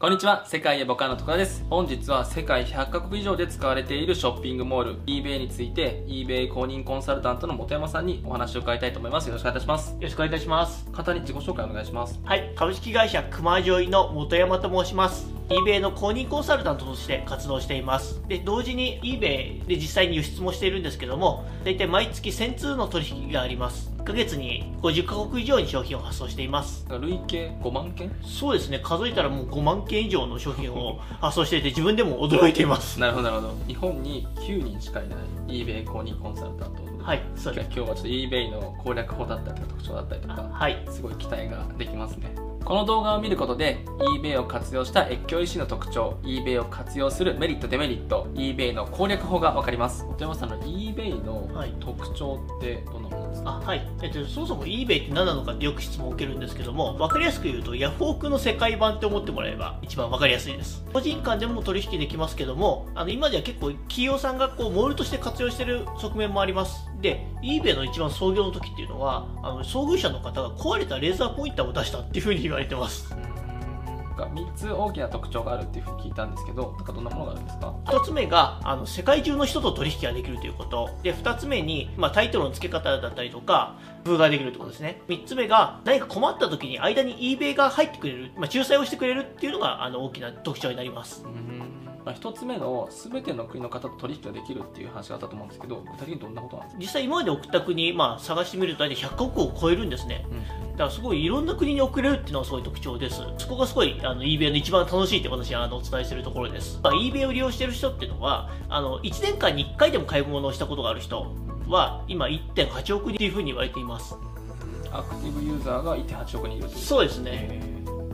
こんにちは、世界へボカンの徳田です。本日は世界100カ国以上で使われているショッピングモール、eBay について、eBay 公認コンサルタントの本山さんにお話を伺いたいと思います。よろしくお願いいたします。よろしくお願いいたします。簡単に自己紹介お願いします。はい、株式会社熊ジョイの本山と申します。eBay の公認コンサルタントとして活動しています。で、同時に eBay で実際に輸出もしているんですけども、大体毎月1000通の取引があります。1ヶ月に50カ国以上に商品を発送しています。累計？5万件？そうですね。数えたらもう5万件以上の商品を 発送していて自分でも驚いています。なるほどなるほど。日本に9人しかいない eBay 公認コンサルタント。はいそうです。今日はちょっと eBay の攻略法だったりとか特徴だったりとか、はい、すごい期待ができますね。この動画を見ることで eBay を活用した越境医師の特徴 eBay を活用するメリットデメリット eBay の攻略法が分かります。本山さんの eBay の特徴ってどんなもの？ですか、はい、えっと、そもそも eBay って何なのかってよく質問を受けるんですけども分かりやすく言うとヤフオクの世界版って思ってもらえば一番分かりやすいです。個人間でも取引できますけどもあの今では結構企業さんがこうモールとして活用してる側面もあります。で eBay の一番創業の時っていうのはあの創業者の方が壊れたレーザーポインターを出したっていうふうに言われてます。3つ大きな特徴があるっていうふうに聞いたんですけどなんかどんなものがあるんですか？1つ目があの世界中の人と取引ができるということ。で2つ目に、まあ、タイトルの付け方だったりとか風ができるってことですね。3つ目が何か困った時に間に eBay が入ってくれる、まあ、仲裁をしてくれるっていうのがあの大きな特徴になります、うんまあ、1つ目の全ての国の方と取引ができるっていう話があったと思うんですけど具体的にどんなことなんですか？実際今まで送った国、まあ、探してみると大体100カ国を超えるんですね、うん、だからすごいいろんな国に送れるっていうのがすごい特徴です。そこがすごいあの eBay の一番楽しいって私はあのお伝えしてるところです、まあ、eBay を利用してる人っていうのはあの1年間に1回でも買い物をしたことがある人は今1.8億人というふうに言われています。アクティブユーザーが1.8億人いるそうですね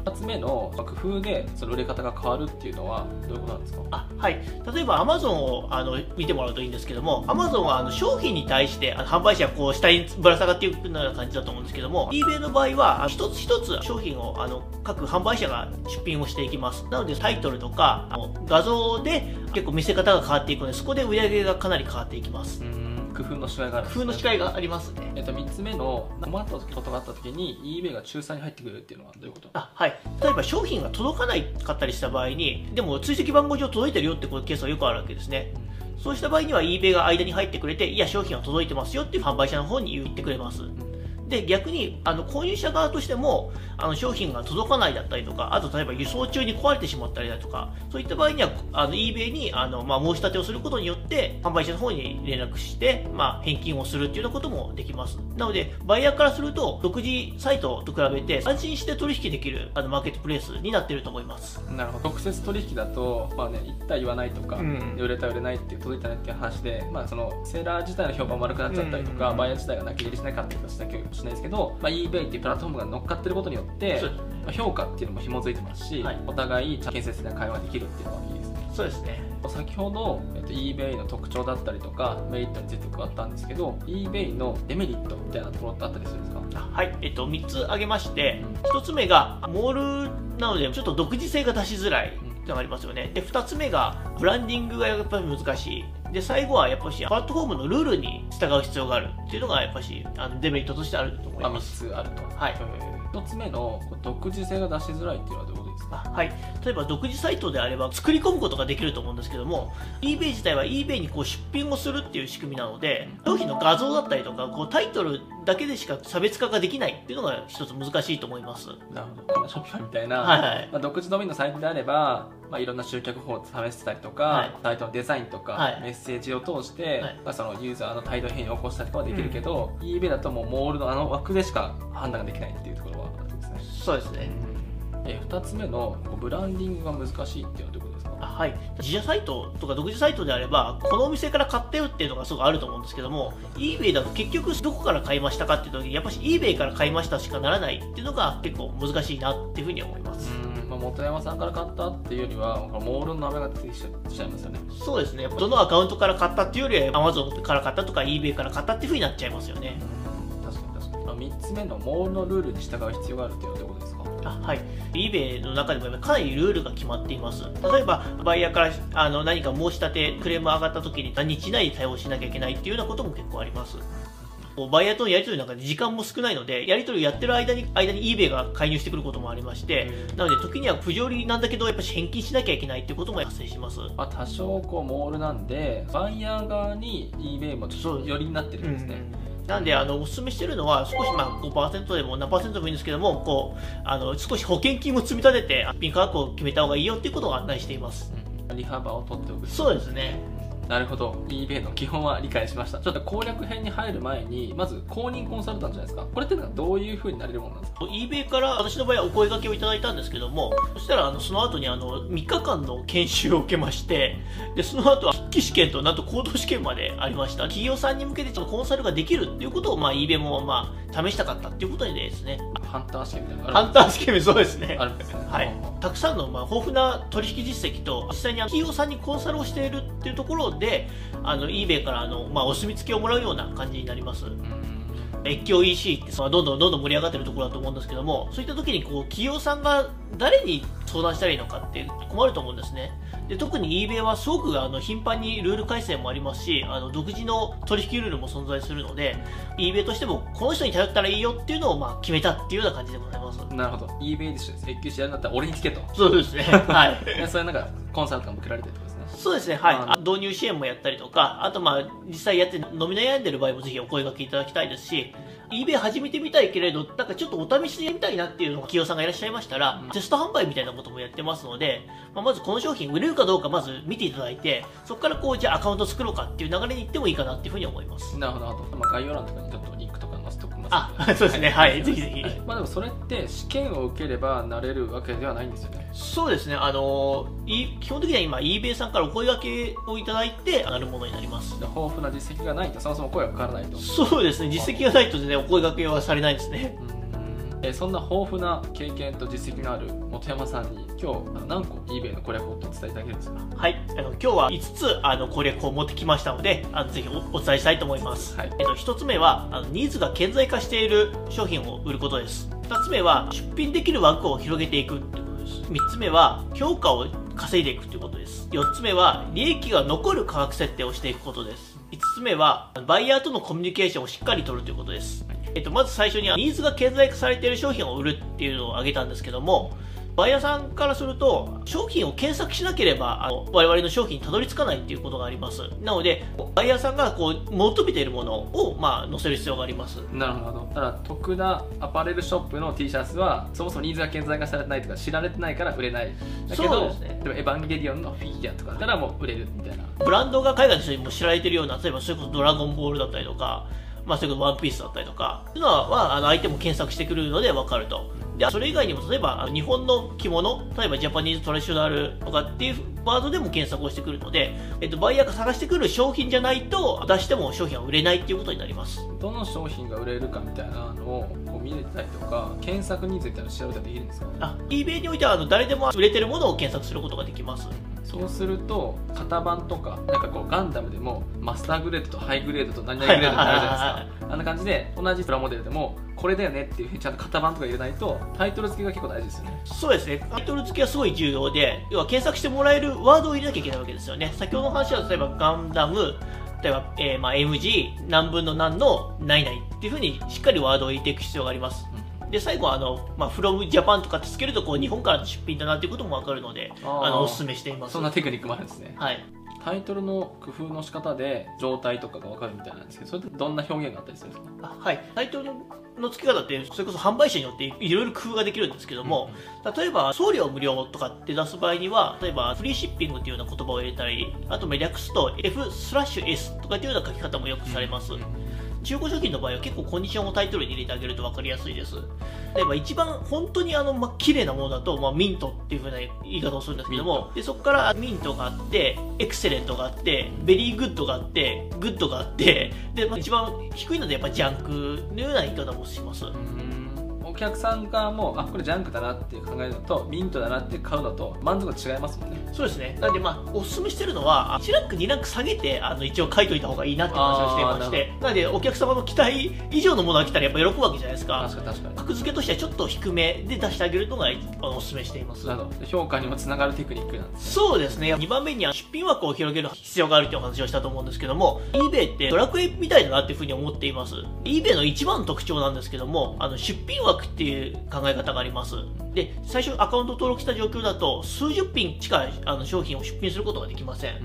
2つ目の工夫でその売れ方が変わるっていうのはどういうことなんですか？あはい。例えばアマゾンをあの見てもらうといいんですけどもアマゾンはあの商品に対してあの販売者はこう下にぶら下がっていくような感じだと思うんですけども eBay の場合は一つ一つ商品をあの各販売者が出品をしていきます。なのでタイトルとかあの画像で結構見せ方が変わっていくのでそこで売り上げがかなり変わっていきます、うん工夫の違いがある、ね、工夫の違いがありますね。えっと、3つ目の困ったことがあった時に eBay が仲裁に入ってくるっていうのはどういうこと？あはい。例えば商品が届かないかったりした場合にでも追跡番号上届いてるよってケースはよくあるわけですね、うん、そうした場合には eBay が間に入ってくれていや商品は届いてますよっていう販売者の方に言ってくれます、うんで逆にあの購入者側としてもあの商品が届かないだったりとかあと例えば輸送中に壊れてしまったりだとかそういった場合にはあの eBay にあの、まあ、申し立てをすることによって販売者の方に連絡して、まあ、返金をするっていうようなこともできます。なのでバイヤーからすると独自サイトと比べて安心して取引できるあのマーケットプレイスになっていると思います。なるほど。直接取引だと、まあね、言った言わないとか、うん、売れた売れないって届いたねっていう話で、まあ、そのセーラー自体の評判悪くなっちゃったりとか、うん、バイヤー自体が泣き入れしなかったりとかしなきゃいけないですけど、まあ eBay っていうプラットフォームが乗っかってることによって、まあ、評価っていうのも紐づいてますし、はい、お互い建設的な会話できるっていうのはいそうですね。先ほど、えっと、eBay の特徴だったりとかメリットについて伺ったんですけど eBay のデメリットみたいなところってあったりするんですか？はい、えっと、3つ挙げまして、うん、1つ目がモールなのでちょっと独自性が出しづらいってありますよね。で2つ目がブランディングがやっぱり難しい。で最後はやっぱしプラットフォームのルールに従う必要があるっていうのがやっぱしあのデメリットとしてあると思います。3つあると。はい。1つ目の独自性が出しづらいっていうのはどういうことですか？はい。例えば独自サイトであれば作り込むことができると思うんですけども eBay 自体は eBay にこう出品をするっていう仕組みなので商品の画像だったりとかこうタイトルだけでしか差別化ができないっていうのが一つ難しいと思います。なるほど。ショッピファイみたいな、はいはい。まあ、独自ドメインのサイトであればまあ、いろんな集客法を試してたりとか、はい、サイトのデザインとか、はい、メッセージを通して、はい、まあ、そのユーザーの態度変異を起こしたりとかはできるけど、うん、eBay だともうモールのあの枠でしか判断ができないっていうところはあるんですね。そうですね、え2つ目のブランディングが難しいっていうのはどういうことですか？はい、自社サイトとか独自サイトであればこのお店から買ったよっていうのがすごいあると思うんですけども eBay だと結局どこから買いましたかっていう時にやっぱし eBay から買いましたしかならないっていうのが結構難しいなっていうふうに思います。まあ、本山さんから買ったっていうよりはモールの名前が出てきちゃいますよね。そうですね。どのアカウントから買ったっていうよりは Amazon から買ったとか eBay から買ったっていうふうになっちゃいますよね。確かに確かに、まあ、3つ目のモールのルールに従う必要があるっていうのはどういうことですはい。eBay の中でもかなりルールが決まっています。例えばバイヤーからあの何か申し立てクレーム上がった時に何日以内に対応しなきゃいけないっていうようなことも結構あります。バイヤーとのやり取りなんかで時間も少ないので、やり取りをやってる間に、間に eBay が介入してくることもありまして、なので時には不条理なんだけど、やっぱり返金しなきゃいけないっていうことも発生します。まあ、多少こうモールなんで、バイヤー側に eBay もちょっと寄りになってるんですね。なんで、あの、お勧めしてるのは、少しまあ5%でも何でもいいんですけども、こう、あの、少し保険金を積み立てて、ピン価格を決めた方がいいよっていうことを案内しています。利幅を取っておく。そうですね。なるほど。eBay の基本は理解しました。ちょっと攻略編に入る前にまず公認コンサルタントじゃないですか。これってのはどういうふうになれるものなんですか？eBay から私の場合はお声掛けをいただいたんですけどもそしたらあのその後にあの3日間の研修を受けましてでその後は筆記試験となんと行動試験までありました。企業さんに向けてちょっとコンサルができるっていうことを、まあ、eBay もまあ試したかったっていうことでですね。ハンター試験みたいなハンター試験そうですね。あるんですね。はい。たくさんのまあ豊富な取引実績と実際に企業さんにコンサルをしているっていうところであの eBay からあの、まあ、お墨付きをもらうような感じになります。越境 EC ってどんどんどんどん盛り上がってるところだと思うんですけどもそういった時にこう企業さんが誰に相談したらいいのかって困ると思うんですね。で特に eBay はすごくあの頻繁にルール改正もありますしあの独自の取引ルールも存在するので eBay としてもこの人に頼ったらいいよっていうのをまあ決めたっていうような感じでございます。なるほど。eBay で請求しやるんだったら俺に聞けと。そうですね。はい。それなんかコンサルとかも受けられてるそうですね、はい。導入支援もやったりとか、あとまあ、実際やって飲み悩んでる場合もぜひお声掛けいただきたいですし、eBay 始めてみたいけれど、なんかちょっとお試しでやりたいなっていうのが企業さんがいらっしゃいましたら、うん、テスト販売みたいなこともやってますので、まあ、まずこの商品売れるかどうかまず見ていただいて、そこからこう、じゃあアカウント作ろうかっていう流れに行ってもいいかなっていうふうに思います。なるほど、まあ、概要欄とかにちょっとます、あ、そうですね、はい、ぜひぜひ。まあでもそれって試験を受ければなれるわけではないんですよね。そうですね、あの基本的には今 eBay さんからお声掛けをいただいて上がるものになります。豊富な実績がないとそもそも声がかからないと。そうですね。実績がないと全然お声掛けはされないですね、えそんな豊富な経験と実績のある本山さんに今日何個 eBay の攻略法を伝えていただけるんですか？はい。あの今日は5つあの攻略法を持ってきましたのであのぜひお伝えしたいと思います、はい、えっと、1つ目はあのニーズが顕在化している商品を売ることです。2つ目は出品できる枠を広げていくということです。3つ目は評価を稼いでいくということです。4つ目は利益が残る価格設定をしていくことです。5つ目はバイヤーとのコミュニケーションをしっかりとるということです、えっと、まず最初にニーズが顕在化されている商品を売るっていうのを挙げたんですけどもバイヤーさんからすると、商品を検索しなければ、あの、我々の商品にたどり着かないっていうことがあります。なので、バイヤーさんがこう、求めているものを、まあ、載せる必要があります。なるほど。ただ、徳田アパレルショップの T シャツは、そもそもニーズが顕在化されてないとか、知られてないから売れない。だけど、ね、エヴァンゲリオンのフィギュアとかだったらもう売れるみたいな。ブランドが海外の人にも知られてるような、例えばそれこそドラゴンボールだったりとか、まあ、それワンピースだったりとか、そういうのは、あの、相手も検索してくるので分かると。で、それ以外にも、例えば、日本の着物、例えばジャパニーズトラディショナルとかっていうワードでも検索をしてくるので、えっと、バイヤーが探してくる商品じゃないと、出しても商品は売れないっていうことになります。どの商品が売れるかみたいなのをこう見れたりとか、検索ニーズみたいなの調べたりできるんですか？あ、eBay においては、あの、誰でも売れてるものを検索することができます。そうすると型番とかなんかこうガンダムでもマスターグレードとハイグレードと何々グレードってあるじゃないですか。あんな感じで同じプラモデルでもこれだよねっていうふうにちゃんと型番とか入れないとタイトル付けが結構大事ですよね。そうですね。タイトル付けはすごい重要で要は検索してもらえるワードを入れなきゃいけないわけですよね。先ほどの話は例えばガンダム例えば、えー、まあ MG 何分の何の何々っていうふうにしっかりワードを入れていく必要があります、で最後はあの、まあ、フロムジャパンとかってつけるとこう日本からの出品だなっていうことも分かるのであのおすすめしています。そんなテクニックもあるんですね。はい。タイトルの工夫の仕方で状態とかが分かるみたいなんですけどそれってどんな表現があったりするんですか？はい。タイトルの付け方ってそれこそ販売者によっていろいろ工夫ができるんですけども、うん、例えば送料無料とかって出す場合には例えば free shipping っていうような言葉を入れたりあと略すと F slash S とかっていうような書き方もよくされます、うん中古商品の場合は結構コンディションをタイトルに入れてあげると分かりやすいです。例えば一番本当にあの、まあ、綺麗なものだと、まあ、ミントっていう風な言い方をするんですけども、でそこからミントがあって、 excellent があって、 very good があって、 good があって、で、まあ、一番低いのでやっぱジャンクのような言い方もします。客さん側もあこれジャンクだなって考えるのとミントだなって買うのと満足違いますもんね。そうですね。なんでまあおすすめしてるのは1ランク2ランク下げてあの一応書いといた方がいいなって話をしていまして。なのでお客様の期待以上のものが来たらやっぱ喜ぶわけじゃないですか。確かに確かに。格付けとしてはちょっと低めで出してあげるのがおすすめしています。なるほど。評価にもつながるテクニックなんです、ね、そうですね。2番目には出品枠を広げる必要があるっていうお話をしたと思うんですけども eBay ってドラクエみたいだなっていうふうに思っています。eBay の一番の特徴なんですけどもあの出品枠っていう考え方があります。で最初アカウント登録した状況だと数十品しかあの商品を出品することができません、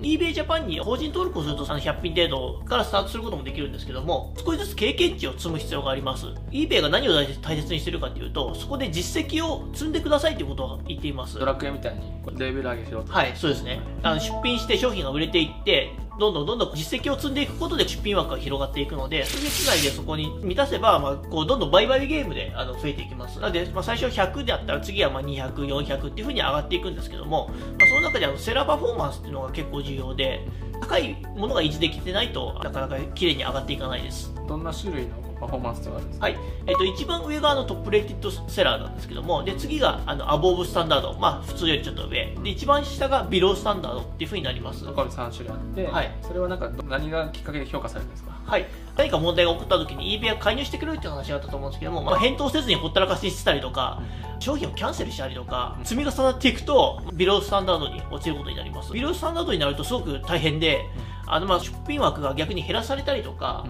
eBay Japan に法人登録をすると100品程度からスタートすることもできるんですけども少しずつ経験値を積む必要があります。eBay が何を大切にしてるかというとそこで実績を積んでくださいということを言っています。ドラクエみたいにレベル上げしろとはいそうですねあの出品して商品が売れていってどんどんどんどん実績を積んでいくことで出品枠が広がっていくので、数日内でそこに満たせば、まあ、こうどんどん売買ゲームであの増えていきます。なので、まあ、最初100であったら次はまあ200、400っていう風に上がっていくんですけども、まあ、その中であのセラーパフォーマンスっていうのが結構重要で、高いものが維持できてないとなかなか綺麗に上がっていかないです。どんな種類のパフォーマンスとかですか、はい。えーと、一番上があのトップレイティッドセラーなんですけどもで次があのアボーブスタンダード、まあ、普通よりちょっと上。で一番下がビロースタンダードっていうふうになります。これ3種類あって、はい、それはなんか何がきっかけで評価されるんですか？はい。何か問題が起こった時に eBay が介入してくれるっていう話があったと思うんですけども、まあ、返答せずにほったらかしにしてたりとか、商品をキャンセルしたりとか、積み重なっていくとビロースタンダードに落ちることになります。ビロースタンダードになるとすごく大変で、あのまあ出品枠が逆に減らされたりとか、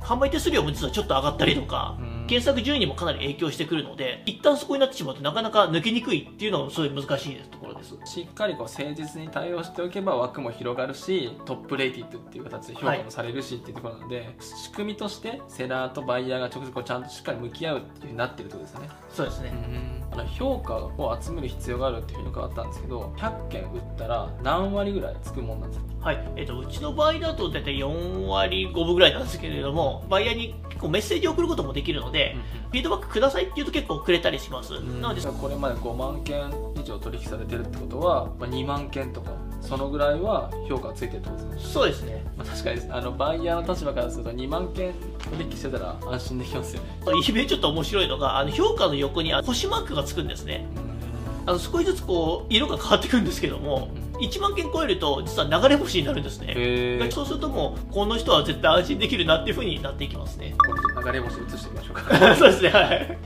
販売手数料も実はちょっと上がったりとか、検索順位にもかなり影響してくるので、一旦そこになってしまうとなかなか抜けにくいっていうのもすごい難しいところです。しっかりこう誠実に対応しておけば枠も広がるし、トップレイティッドっていう形で評価もされるしっていうところなので、はい、仕組みとしてセラーとバイヤーが直接こうちゃんとしっかり向き合うっていうふうになってるってことですよね。そうですね。あの評価を集める必要があるっていうふうに伺ったんですけど、100件売ったら何割ぐらいつくもんなんですか？はい、えっ、ー、と、うちの場合だと大体4割5分ぐらいなんですけれども、バイヤーに結構メッセージを送ることもできるので、フィードバックくださいって言うと結構くれたりします。なので、これまで5万件以上取引されてるってことは、まあ、2万件とか、そのぐらいは評価がついてるってことですね。そうですね。まあ、確かに、あの、バイヤーの立場からすると2万件取引してたら安心できますよね。eBay ちょっと面白いのが、あの評価の横に星マークがつくんですね。あの少しずつこう色が変わってくるんですけども、1万件超えると実は流れ星になるんですね。そうするともうこの人は絶対安心できるなっていうふうになっていきますね。流れ星移してみましょうか。そうですねはい。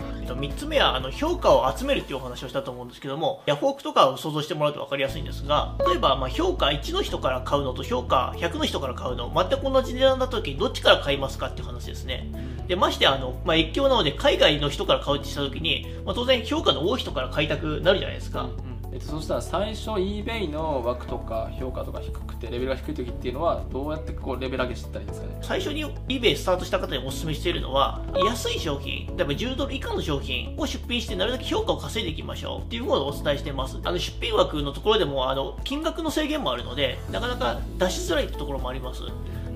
3つ目はあの評価を集めるっていうお話をしたと思うんですけどもヤフオクとかを想像してもらうと分かりやすいんですが例えばま評価1の人から買うのと評価100の人から買うの全く同じ値段だった時にどっちから買いますかっていう話ですね。でましてあの、まあ、越境なので海外の人から買うってした時に、まあ、当然評価の多い人から買いたくなるじゃないですか、うんえっと、そしたら最初 eBay の枠とか評価とか低くてレベルが低い時っていうのはどうやってこうレベル上げしていったらいいですかね？最初に eBay スタートした方にお勧めしているのは安い商品例えば10ドル以下の商品を出品してなるだけ評価を稼いでいきましょうっていうことをお伝えしていますあの出品枠のところでもあの金額の制限もあるのでなかなか出しづらいところもあります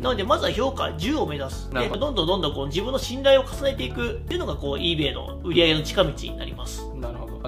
なので、まずは評価10を目指す。で、どんどんどんどんこう自分の信頼を重ねていくっていうのが、こう、eBay の売り上げの近道になります。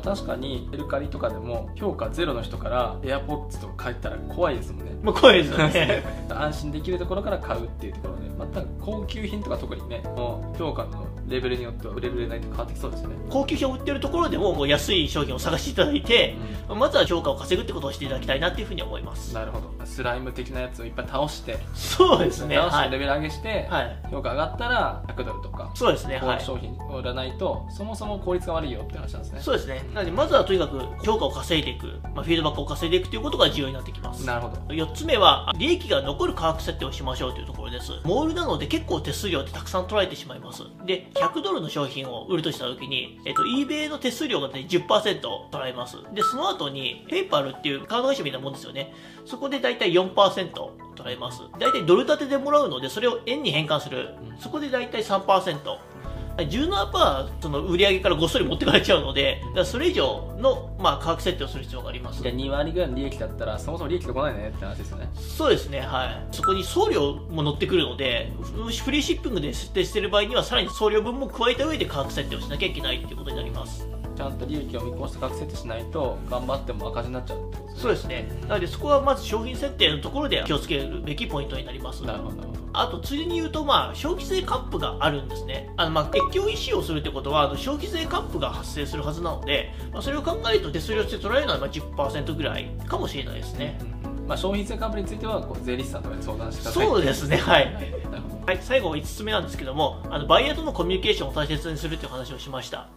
なるほど。確かに、メルカリとかでも、評価ゼロの人から AirPods とか買ったら怖いですもんね。まあ、怖いですよね。安心できるところから買うっていうところで、また高級品とか特にね、もう評価のレベルによっては売れる売れないと変わってきそうですよね。高級品を売ってるところでも、もう安い商品を探していただいて、うん、まずは評価を稼ぐってことをしていただきたいなっていうふうに思います。なるほど。スライム的なやつをいっぱい倒して、そうですね。倒してレベル上げして、はい、評価上がったら100ドルとか、そうですね。はい、商品を売らないと、そもそも効率が悪いよって話なんですね。そうですね。なので、まずはとにかく評価を稼いでいく、まあ、フィードバックを稼いでいくということが重要になってきます。なるほど。4つ目は、利益が残る価格設定をしましょうというところです。モールなので結構手数料ってたくさん取られてしまいます。で、100ドルの商品を売るとした時に、えっと、eBay の手数料が、ね、10%取られます。で、その後に、PayPal っていうカード会社みたいなもんですよね。そこで大体4%取られます。大体ドル建てでもらうので、それを円に変換する。そこで大体3%。17%その売り上げからごっそり持ってかれちゃうので、だそれ以上の、まあ、価格設定をする必要があります。じゃあ2割ぐらいの利益だったら、そもそも利益が来ないねって話ですよね。そうですね、はい。そこに送料も乗ってくるので、フリーシッピングで設定している場合には、さらに送料分も加えた上で価格設定をしなきゃいけないっていうことになります。ちゃんと利益を見越して価格設定しないと頑張っても赤字になっちゃうそうですねなのでそこはまず商品設定のところで気をつけるべきポイントになりますなるほどあと、ついでに言うと、まあ、消費税カップがあるんですね。あの、まあ、越境医師をするってことは、あの消費税カップが発生するはずなので、まあ、それを考えると手数料として取られるのはまあ10%ぐらいかもしれないですね。まあ、消費税カップについてはこう税理士さんとかに相談してくださいそうですね、はい。はい、最後5つ目なんですけども、あのバイヤーとのコミュニケーションを大切にするっていう話をしました。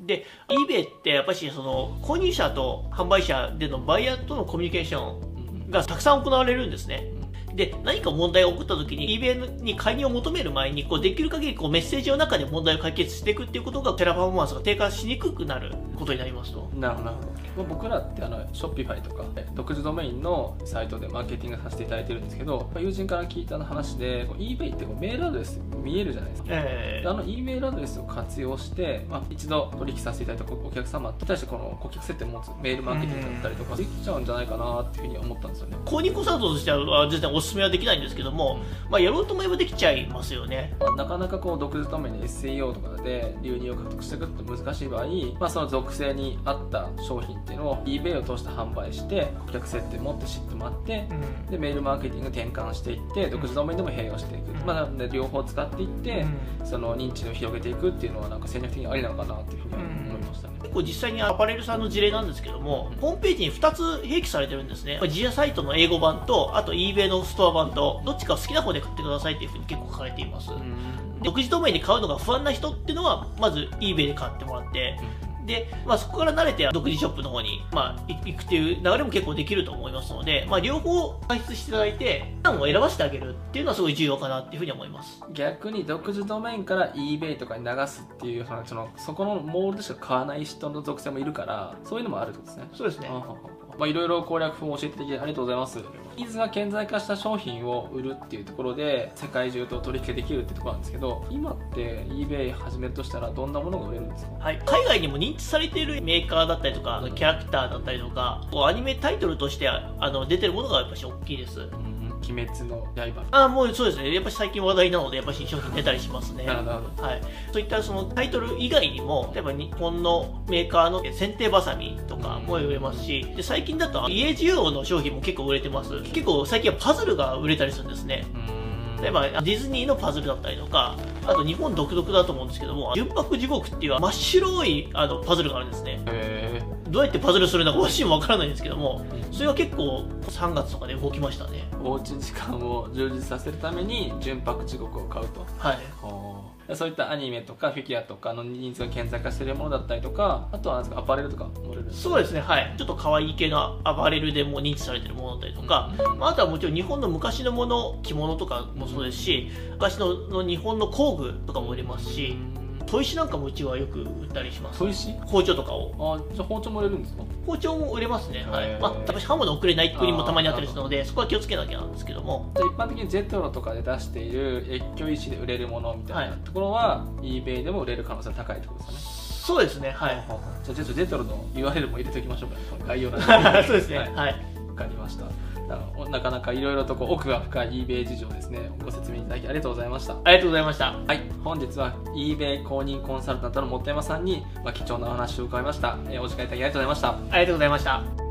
で、eBay ってやっぱりその購入者と販売者でのバイヤーとのコミュニケーションがたくさん行われるんですね。で、何か問題が起こった時に eBay に介入を求める前に、こうできる限りこうメッセージの中で問題を解決していくっていうことがテラパフォーマンスが低下しにくくなることになりますと。なるほど。僕らってあのショッピファイとか独自ドメインのサイトでマーケティングさせていただいてるんですけど友人から聞いた話で eBay ってこうメールアドレス見えるじゃないですか、えー、あの E メールアドレスを活用して、まあ、一度取引させていただいたお客様に対してこの顧客接点を持つメールマーケティングだったりとかできちゃうんじゃないかなっていうふうに思ったんですよね購入コンサルトとしては全然おすすめはできないんですけども、うん、まあ、やろうと思えばできちゃいますよね。なかなかこう独自ドメインで SEO とかで流入を獲得していくと難しい場合、まあ、その属性に合った商品っていうのを eBay を通して販売して顧客接点持って知ってもらって、うん、でメールマーケティング転換していって独自ドメインでも併用していく、うん、まあ、両方使っていって、その認知を広げていくっていうのはなんか戦略的にありなのかなっていうふうに結構実際にアパレルさんの事例なんですけども、ホームページに2つ併記されてるんですね。自社サイトの英語版とあと eBay のストア版とどっちか好きな方で買ってくださいっていうふうに結構書かれています、独自ドメインで買うのが不安な人っていうのはまず eBay で買ってもらって、で、まあ、そこから慣れて独自ショップの方に、まあ、行くっていう流れも結構できると思いますので、まあ、両方開発していただいて、プランを選ばせてあげるっていうのはすごい重要かなっていうふうに思います。逆に独自ドメインから eBay とかに流すっていう、そのそこのモールでしか買わない人の属性もいるから、そういうのもあるってことですね。そうですね。まあ、いろいろ攻略法を教えていただきありがとうございます。ニーズが顕在化した商品を売るっていうところで、世界中と取引できるってところなんですけど、今って eBay 始めるとしたらどんなものが売れるんですか？はい。海外にも認知されているメーカーだったりとか、キャラクターだったりとか、アニメタイトルとしてあの出てるものがやっぱし大きいです。うん鬼滅の刃。あもうそうですね。やっぱり最近話題なのでやっぱり商品出たりしますね。なるほど、はい、そういったそのタイトル以外にも例えば日本のメーカーの剪定バサミとかも売れますしで最近だと家需要の商品も結構売れてます。結構最近はパズルが売れたりするんですね。例えばディズニーのパズルだったりとかあと日本独特だと思うんですけども純白地獄っていう真っ白いあのパズルがあるんですねどうやってパズルするのか私もわからないんですけどもそれは結構3月とかで動きましたね。おうち時間を充実させるために純白地獄を買うと。はい。そういったアニメとかフィギュアとかの人数が顕在化しているものだったりとかあとはアパレルとかもれるそうですね。はい。ちょっと可愛い系のアパレルでも認知されてるものだったりとか、あ、あとはもちろん日本の昔のもの着物とかもそうですし、昔のの日本の工具とかも売れますし、砥石なんかもうちはよく売ったりします。砥石？包丁とかを。あじゃあ包丁も売れるんですか？包丁も売れますね。はい。まあ私刃物送れない国もたまにあったりするのでそこは気をつけなきゃなんですけども。じゃあ一般的にジェトロとかで出している越境石で売れるものみたいなところは、はい、eBay でも売れる可能性が高いってことですかね。そうですねはい。じゃあジェトロの URL も入れておきましょうか、概要欄に。そうですね。はい、はい、分かりましたなかなかいろいろとこう奥が深い eBay 事情ですね。ご説明いただきありがとうございました。ありがとうございました。はい。本日は eBay 公認コンサルタントの本山さんに、まあ、貴重なお話を伺いました、えー、お時間いただきありがとうございました。ありがとうございました